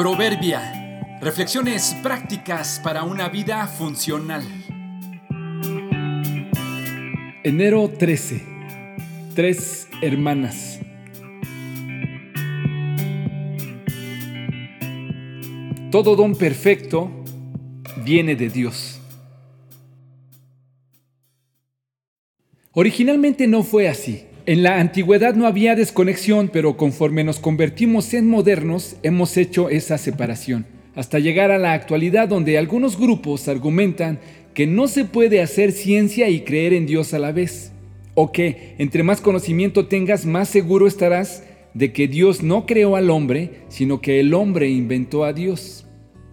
Proverbia. Reflexiones prácticas para una vida funcional. Enero 13. Tres hermanas. Todo don perfecto viene de Dios. Originalmente no fue así. En la antigüedad no había desconexión, pero conforme nos convertimos en modernos, hemos hecho esa separación, hasta llegar a la actualidad donde algunos grupos argumentan que no se puede hacer ciencia y creer en Dios a la vez, o que entre más conocimiento tengas, más seguro estarás de que Dios no creó al hombre, sino que el hombre inventó a Dios.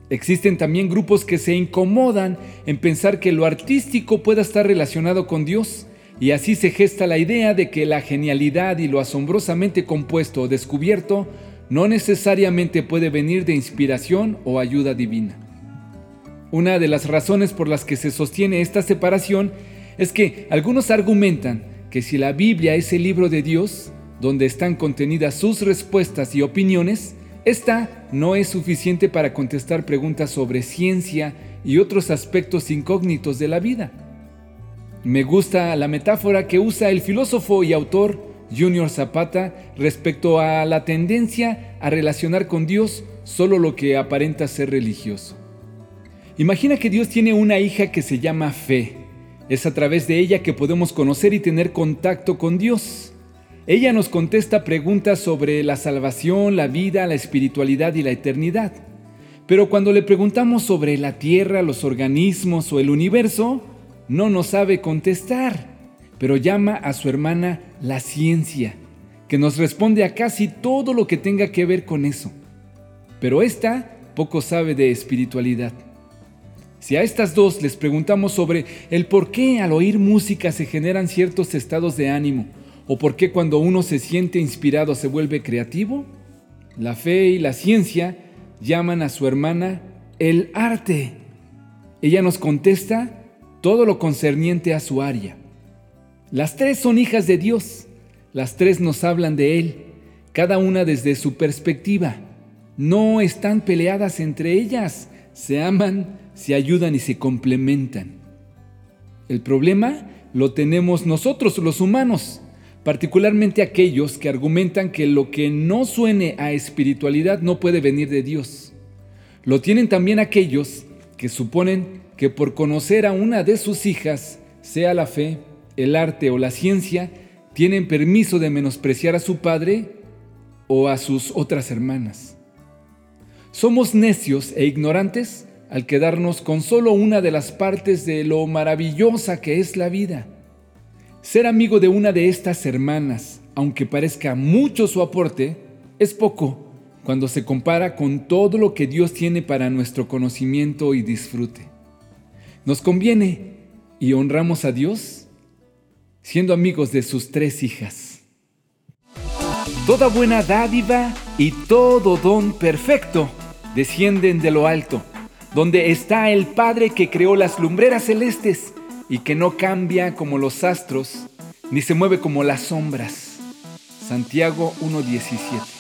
Existen también grupos que se incomodan en pensar que lo artístico pueda estar relacionado con Dios, y así se gesta la idea de que la genialidad y lo asombrosamente compuesto o descubierto no necesariamente puede venir de inspiración o ayuda divina. Una de las razones por las que se sostiene esta separación es que algunos argumentan que si la Biblia es el libro de Dios, donde están contenidas sus respuestas y opiniones, esta no es suficiente para contestar preguntas sobre ciencia y otros aspectos incógnitos de la vida. Me gusta la metáfora que usa el filósofo y autor Junior Zapata respecto a la tendencia a relacionar con Dios solo lo que aparenta ser religioso. Imagina que Dios tiene una hija que se llama Fe. Es a través de ella que podemos conocer y tener contacto con Dios. Ella nos contesta preguntas sobre la salvación, la vida, la espiritualidad y la eternidad. Pero cuando le preguntamos sobre la tierra, los organismos o el universo, no nos sabe contestar, pero llama a su hermana la ciencia, que nos responde a casi todo lo que tenga que ver con eso. Pero esta poco sabe de espiritualidad. Si a estas dos les preguntamos sobre el por qué al oír música se generan ciertos estados de ánimo, o por qué cuando uno se siente inspirado se vuelve creativo, la fe y la ciencia llaman a su hermana el arte. Ella nos contesta todo lo concerniente a su área. Las tres son hijas de Dios, las tres nos hablan de Él, cada una desde su perspectiva. No están peleadas entre ellas, se aman, se ayudan y se complementan. El problema lo tenemos nosotros los humanos, particularmente aquellos que argumentan que lo que no suene a espiritualidad no puede venir de Dios. Lo tienen también aquellos que suponen que por conocer a una de sus hijas, sea la fe, el arte o la ciencia, tienen permiso de menospreciar a su padre o a sus otras hermanas. Somos necios e ignorantes al quedarnos con solo una de las partes de lo maravillosa que es la vida. Ser amigo de una de estas hermanas, aunque parezca mucho su aporte, es poco cuando se compara con todo lo que Dios tiene para nuestro conocimiento y disfrute. Nos conviene y honramos a Dios siendo amigos de sus tres hijas. Toda buena dádiva y todo don perfecto descienden de lo alto, donde está el Padre que creó las lumbreras celestes y que no cambia como los astros, ni se mueve como las sombras. Santiago 1.17